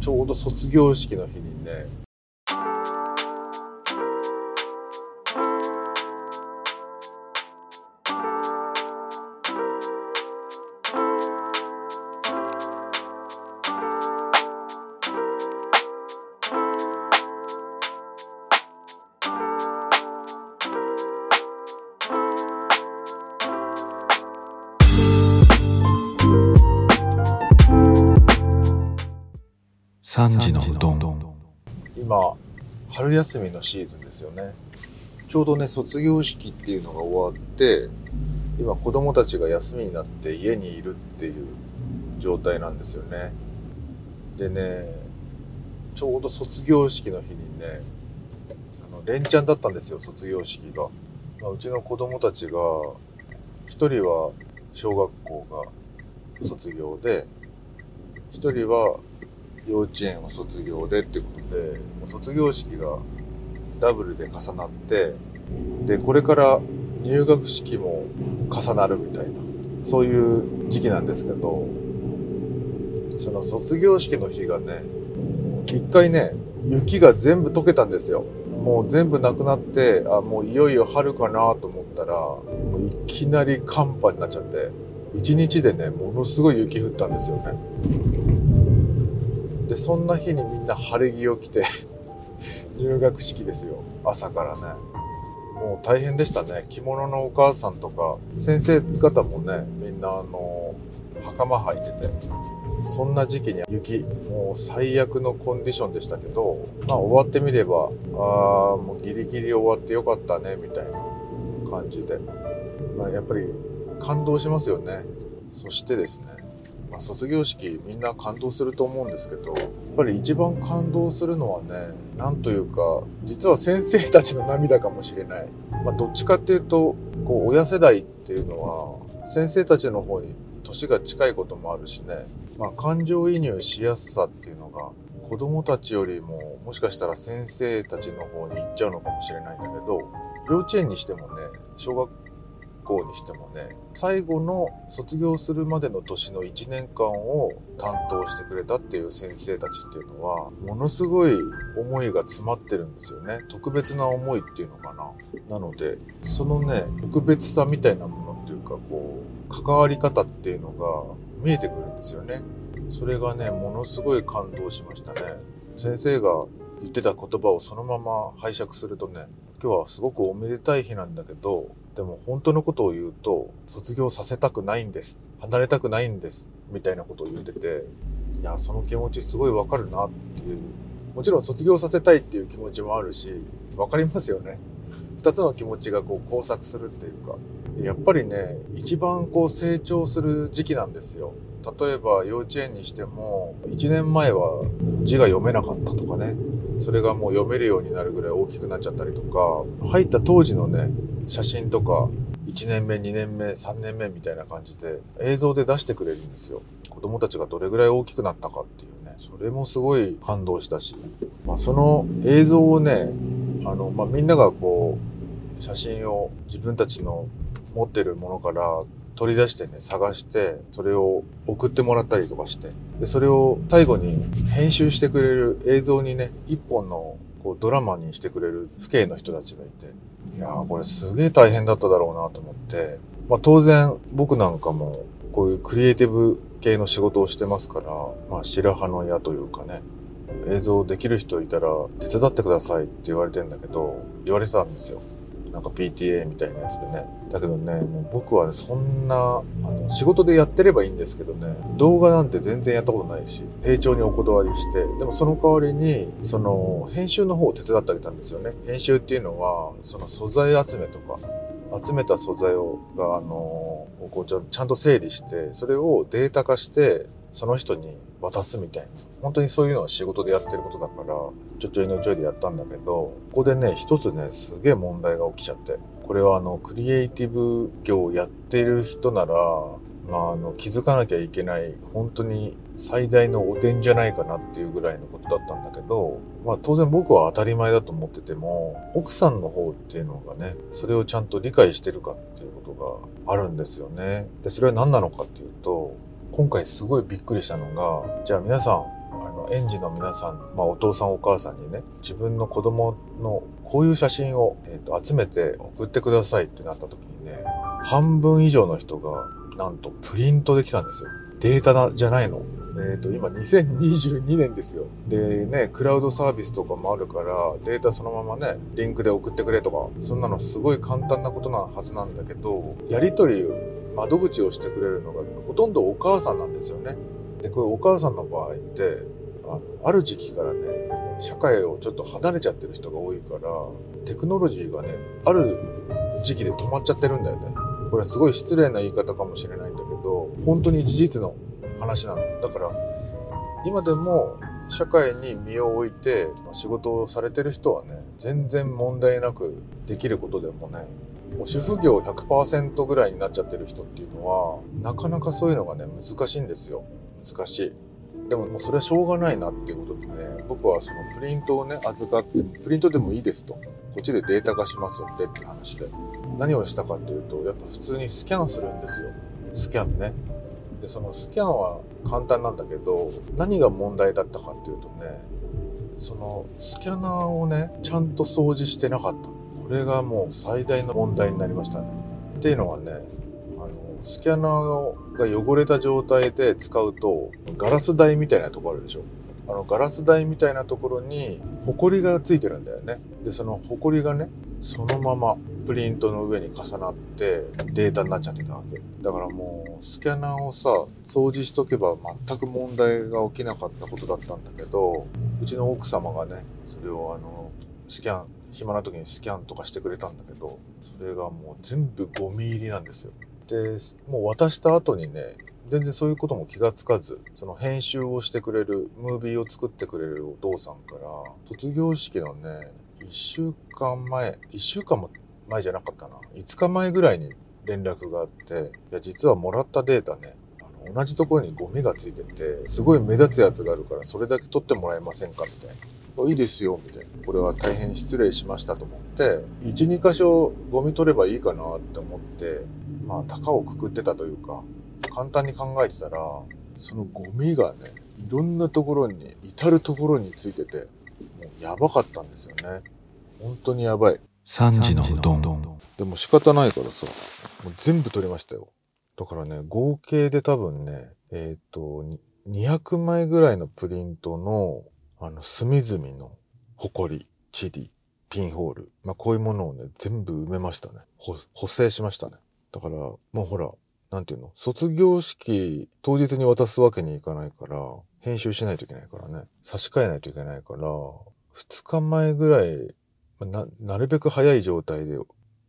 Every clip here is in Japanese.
ちょうど卒業式の日にね3時のうどん。今春休みのシーズンですよね。ちょうどね卒業式っていうのが終わって今子供たちが休みになって家にいるっていう状態なんですよね。でねちょうど卒業式の日にねあの連チャンだったんですよ卒業式が、まあ、うちの子供たちが一人は小学校が卒業で一人は幼稚園を卒業でってことで、もう卒業式がダブルで重なって、で、これから入学式も重なるみたいな、そういう時期なんですけど、その卒業式の日がね、一回ね、雪が全部溶けたんですよ。もう全部なくなって、あ、もういよいよ春かなと思ったら、いきなり寒波になっちゃって、一日でね、ものすごい雪降ったんですよね。でそんな日にみんな晴れ着を着て 入学式ですよ。朝からね。もう大変でしたね。着物のお母さんとか先生方もねみんなあの袴履いててそんな時期に雪もう最悪のコンディションでしたけどまあ終わってみればああもうギリギリ終わってよかったねみたいな感じで、まあ、やっぱり感動しますよね。そしてですねまあ、卒業式みんな感動すると思うんですけどやっぱり一番感動するのはねなんというか実は先生たちの涙かもしれない、まあ、どっちかっていうとこう親世代っていうのは先生たちの方に年が近いこともあるしね、まあ、感情移入しやすさっていうのが子供たちよりももしかしたら先生たちの方に行っちゃうのかもしれないんだけど幼稚園にしてもね小学校にしてもね最後の卒業するまでの年の1年間を担当してくれたっていう先生たちっていうのはものすごい思いが詰まってるんですよね。特別な思いっていうのかな。なのでそのね特別さみたいなものっていうかこう関わり方っていうのが見えてくるんですよね。それがねものすごい感動しましたね。先生が言ってた言葉をそのまま拝借するとね今日はすごくおめでたい日なんだけどでも本当のことを言うと卒業させたくないんです。離れたくないんです。みたいなことを言ってていやその気持ちすごいわかるなっていう。もちろん卒業させたいっていう気持ちもあるしわかりますよね。二つの気持ちがこう交錯するっていうか。やっぱりね一番こう成長する時期なんですよ。例えば幼稚園にしても1年前は字が読めなかったとかね。それがもう読めるようになるぐらい大きくなっちゃったりとか。入った当時のね写真とか1年目2年目3年目みたいな感じで映像で出してくれるんですよ。子供たちがどれぐらい大きくなったかっていうね。それもすごい感動したし、まあ、その映像をねあの、まあ、みんながこう写真を自分たちの持ってるものから取り出してね、探して、それを送ってもらったりとかして、で、それを最後に編集してくれる映像にね、一本のこうドラマにしてくれる父兄の人たちがいて、いやーこれすげえ大変だっただろうなと思って、まあ当然僕なんかもこういうクリエイティブ系の仕事をしてますから、まあ白羽の矢というかね、映像できる人いたら手伝ってくださいって言われてんだけど、言われてたんですよ。なんか PTA みたいなやつでね。だけどね、もう僕はね、そんな、あの、仕事でやってればいいんですけどね、動画なんて全然やったことないし、丁重にお断りして、でもその代わりに、その、編集の方を手伝ってあげたんですよね。編集っていうのは、その素材集めとか、集めた素材を、が、あの、こうちゃんちゃんと整理して、それをデータ化して、その人に渡すみたいな。本当にそういうのは仕事でやってることだから、ちょちょいのちょいでやったんだけど、ここでね、一つね、すげえ問題が起きちゃって。これはあの、クリエイティブ業をやってる人なら、まあ、あの、気づかなきゃいけない、本当に最大の汚点じゃないかなっていうぐらいのことだったんだけど、まあ当然僕は当たり前だと思ってても、奥さんの方っていうのがね、それをちゃんと理解してるかっていうことがあるんですよね。で、それは何なのかっていうと、今回すごいびっくりしたのが、じゃあ皆さん、園児の皆さん、まあ、お父さんお母さんにね、自分の子供のこういう写真を、えーと、集めて送ってくださいってなった時にね、半分以上の人が、なんとプリントできたんですよ。データじゃないの。えっ、ー、と、今2022年ですよ。でね、クラウドサービスとかもあるから、データそのままね、リンクで送ってくれとか、そんなのすごい簡単なことなはずなんだけど、やりとり、窓口をしてくれるのがほとんどお母さんなんですよね。で、これお母さんの場合って、あある時期からね、社会をちょっと離れちゃってる人が多いから、テクノロジーがね、ある時期で止まっちゃってるんだよね。これはすごい失礼な言い方かもしれないんだけど、本当に事実の話なの。だから、今でも社会に身を置いて仕事をされてる人はね、全然問題なくできることでもね、もう主婦業100%ぐらいになっちゃってる人っていうのは、なかなかそういうのがね、難しいんですよ。難しい。でももうそれはしょうがないなっていうことでね、僕はそのプリントをね、預かって、プリントでもいいですと。こっちでデータ化しますんでって話で。何をしたかっていうと、やっぱ普通にスキャンするんですよ。スキャンね。で、そのスキャンは簡単なんだけど、何が問題だったかっていうとね、そのスキャナーをね、ちゃんと掃除してなかった。これがもう最大の問題になりましたね。っていうのはね、スキャナーが汚れた状態で使うと、ガラス台みたいなとこあるでしょ。あの、ガラス台みたいなところに、ホコリがついてるんだよね。で、そのホコリがね、そのままプリントの上に重なってデータになっちゃってたわけ。だからもう、スキャナーをさ、掃除しとけば全く問題が起きなかったことだったんだけど、うちの奥様がね、それをあの、スキャン、暇な時にスキャンとかしてくれたんだけど、それがもう全部ゴミ入りなんですよ。で、もう渡した後にね、全然そういうことも気がつかず、その編集をしてくれる、ムービーを作ってくれるお父さんから、卒業式のね、1週間前、1週間も前じゃなかったな、5日前ぐらいに連絡があって、いや、実はもらったデータね、あの同じところにゴミがついてて、すごい目立つやつがあるから、それだけ取ってもらえませんかみたいな。いいですよ、みたいな。これは大変失礼しましたと思って、1、2箇所ゴミ取ればいいかなって思って、まあ、高をくくってたというか、簡単に考えてたら、そのゴミがね、いろんなところに、至るところについてて、もうやばかったんですよね。本当にやばい。3時のうどん。でも仕方ないからさ、もう全部取れましたよ。だからね、合計で多分ね、えっ、ー、と、200枚ぐらいのプリントの、あの、隅々のホコリ、チリ、ピンホール。まあ、こういうものをね、全部埋めましたね。補正しましたね。だから、もうほら、なんていうの？卒業式当日に渡すわけにいかないから、編集しないといけないからね。差し替えないといけないから、2日前ぐらい、な、なるべく早い状態で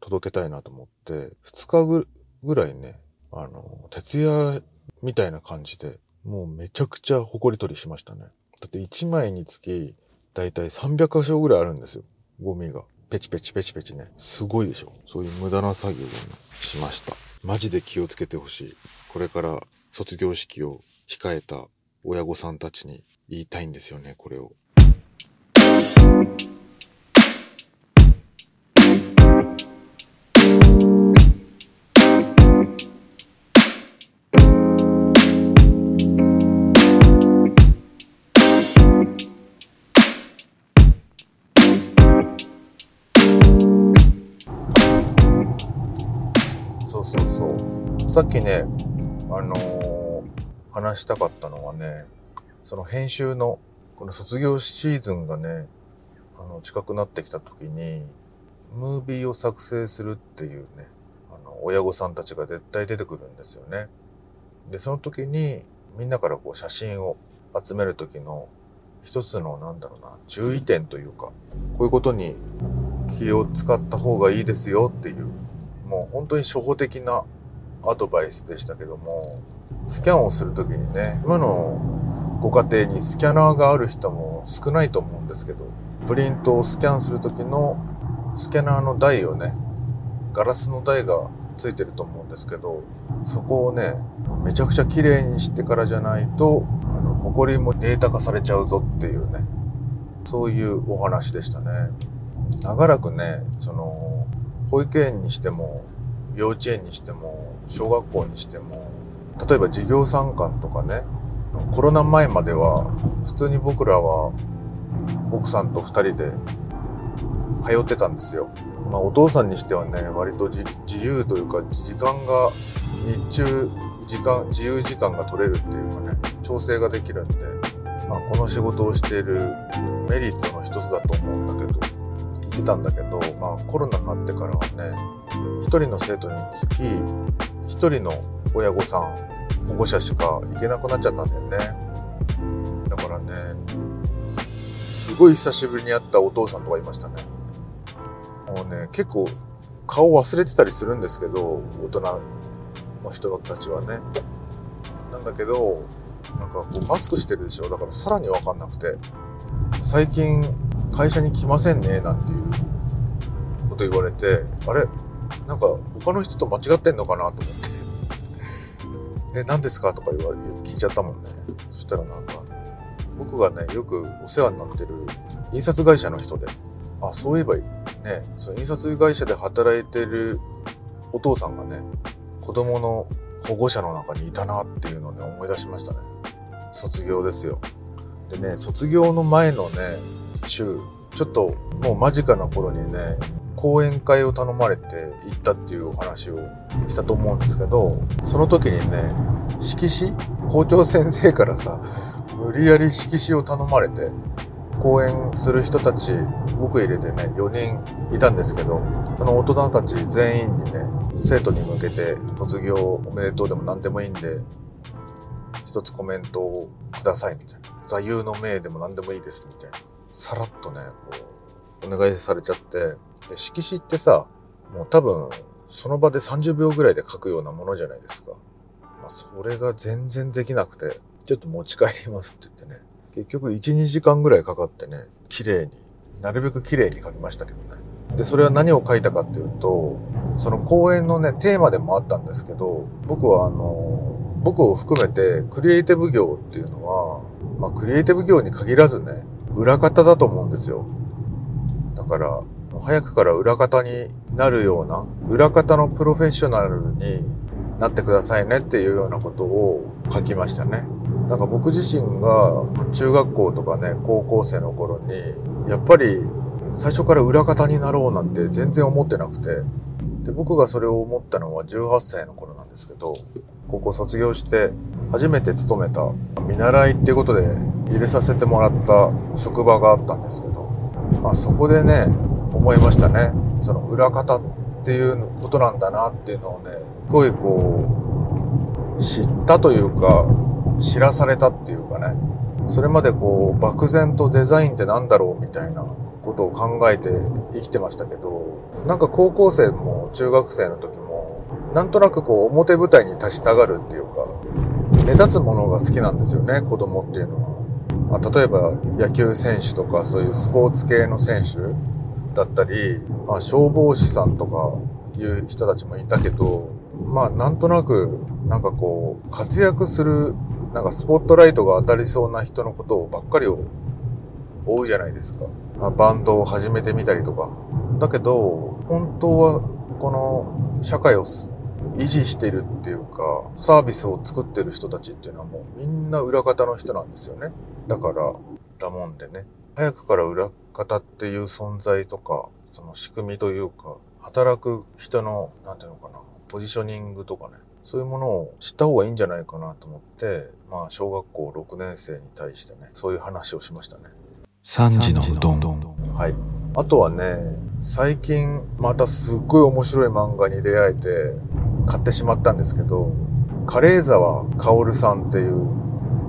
届けたいなと思って、2日ぐぐらいね、あの、徹夜みたいな感じで、もうめちゃくちゃ埃取りしましたね。だって1枚につき、だいたい300箇所ぐらいあるんですよ。ゴミが。ペチペチペチペチね。すごいでしょ。そういう無駄な作業を、しました。マジで気をつけてほしい。これから卒業式を控えた親御さんたちに言いたいんですよね、これを。そうさっきね、あのー、話したかったのはね、その編集の、この卒業シーズンがね、あの、近くなってきた時に、ムービーを作成するっていうね、あの、親御さんたちが絶対出てくるんですよね。で、その時に、みんなからこう写真を集める時の一つのなんだろうな、注意点というか、こういうことに気を使った方がいいですよっていう、もう本当に初歩的なアドバイスでしたけども、スキャンをするときにね、今のご家庭にスキャナーがある人も少ないと思うんですけど、プリントをスキャンするときのスキャナーの台をね、ガラスの台がついてると思うんですけど、そこをね、めちゃくちゃ綺麗にしてからじゃないと、あの、埃もデータ化されちゃうぞっていうね、そういうお話でしたね。長らくね、その、保育園にしても、幼稚園にしても、小学校にしても、例えば授業参観とかね、コロナ前までは普通に僕らは奥さんと2人で通ってたんですよ。まあお父さんにしてはね割と自由というか時間が日中時間自由時間が取れるっていうかね調整ができるんで、まあ、この仕事をしているメリットの一つだと思うんだけど言ってたんだけど、まあ、コロナになってからはね1人の生徒につき1人の親御さん保護者しか行けなくなっちゃったんだよね。だからねすごい久しぶりに会ったお父さんとかいましたね。もうね結構顔忘れてたりするんですけど大人の人たちはね。なんだけどなんかこうマスクしてるでしょ？だからさらにわかんなくて。最近会社に来ませんねなんていうこと言われてあれ？なんか他の人と間違ってんのかなと思って え、何ですかとか言われて、聞いちゃったもんね。そしたらなんか、僕がね、よくお世話になってる印刷会社の人で、あ、そういえばね、その印刷会社で働いてるお父さんがね、子供の保護者の中にいたなっていうのをね、思い出しましたね。卒業ですよ。でね、卒業の前のね、週、ちょっともう間近な頃にね、講演会を頼まれて行ったっていうお話をしたと思うんですけど、その時にね、色紙？校長先生からさ、無理やり色紙を頼まれて、講演する人たち、僕入れてね、4人いたんですけど、その大人たち全員にね、生徒に向けて卒業おめでとうでも何でもいいんで、一つコメントをくださいみたいな。座右の銘でも何でもいいですみたいな。さらっとね、こう、お願いされちゃって、で、色紙ってさ、もう多分、その場で30秒ぐらいで書くようなものじゃないですか。まあ、それが全然できなくて、ちょっと持ち帰りますって言ってね。結局1、2時間ぐらいかかってね、綺麗に、なるべく綺麗に書きましたけどね。で、それは何を書いたかっていうと、その講演のね、テーマでもあったんですけど、僕はあの、僕を含めてクリエイティブ業っていうのは、まあクリエイティブ業に限らずね、裏方だと思うんですよ。だから、早くから裏方になるような、裏方のプロフェッショナルになってくださいねっていうようなことを書きましたね。なんか僕自身が中学校とかね、高校生の頃に、やっぱり最初から裏方になろうなんて全然思ってなくて、で僕がそれを思ったのは18歳の頃なんですけど、高校卒業して初めて勤めた見習いっていうことで入れさせてもらった職場があったんですけど、まあそこでね、思いましたね。その裏方っていうことなんだなっていうのをね、すごいこう、知ったというか、知らされたっていうかね、それまでこう、漠然とデザインって何だろうみたいなことを考えて生きてましたけど、なんか高校生も中学生の時も、なんとなくこう、表舞台に立ちたがるっていうか、目立つものが好きなんですよね、子供っていうのは。まあ、例えば野球選手とかそういうスポーツ系の選手だったり、まあ、消防士さんとかいう人たちもいたけど、まあなんとなく、なんかこう、活躍する、なんかスポットライトが当たりそうな人のことをばっかりを追うじゃないですか。まあ、バンドを始めてみたりとか。だけど、本当はこの社会を維持してるっていうか、サービスを作ってる人たちっていうのはもうみんな裏方の人なんですよね。だから、だもんでね。早くから裏方っていう存在とか、その仕組みというか、働く人の、なんていうのかな、ポジショニングとかね、そういうものを知った方がいいんじゃないかなと思って、まあ、小学校6年生に対してね、そういう話をしましたね。3時のうどん。はい。あとはね、最近またすっごい面白い漫画に出会えて買ってしまったんですけど、カレー沢薫さんっていう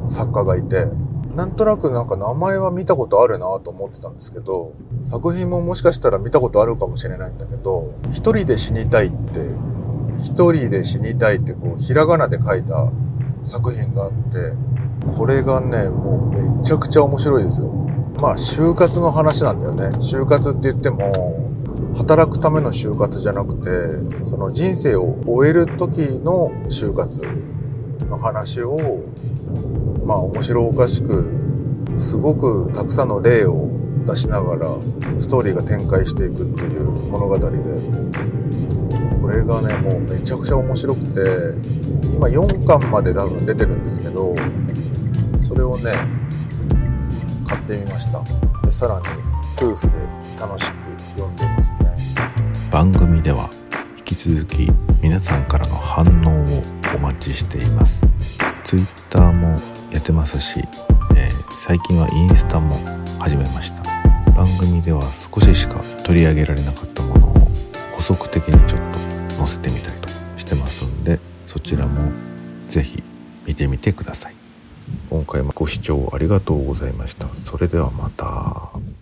作家がいて、なんとなくなんか名前は見たことあるなと思ってたんですけど、作品ももしかしたら見たことあるかもしれないんだけど、一人で死にたいって、一人で死にたいってこう、ひらがなで書いた作品があって、これがね、もうめちゃくちゃ面白いですよ。まあ、就活の話なんだよね。就活って言っても、働くための就活じゃなくて、その人生を終える時の就活の話をまあ面白おかしくすごくたくさんの例を出しながらストーリーが展開していくっていう物語でこれがねもうめちゃくちゃ面白くて今4巻まで多分出てるんですけどそれをね買ってみました。でさらに夫婦で楽しく読ん番組では引き続き皆さんからの反応をお待ちしています。Twitter もやってますし、えー最近はインスタも始めました。番組では少ししか取り上げられなかったものを補足的にちょっと載せてみたりとしてますんでそちらもぜひ見てみてください。今回もご視聴ありがとうございました。それではまた。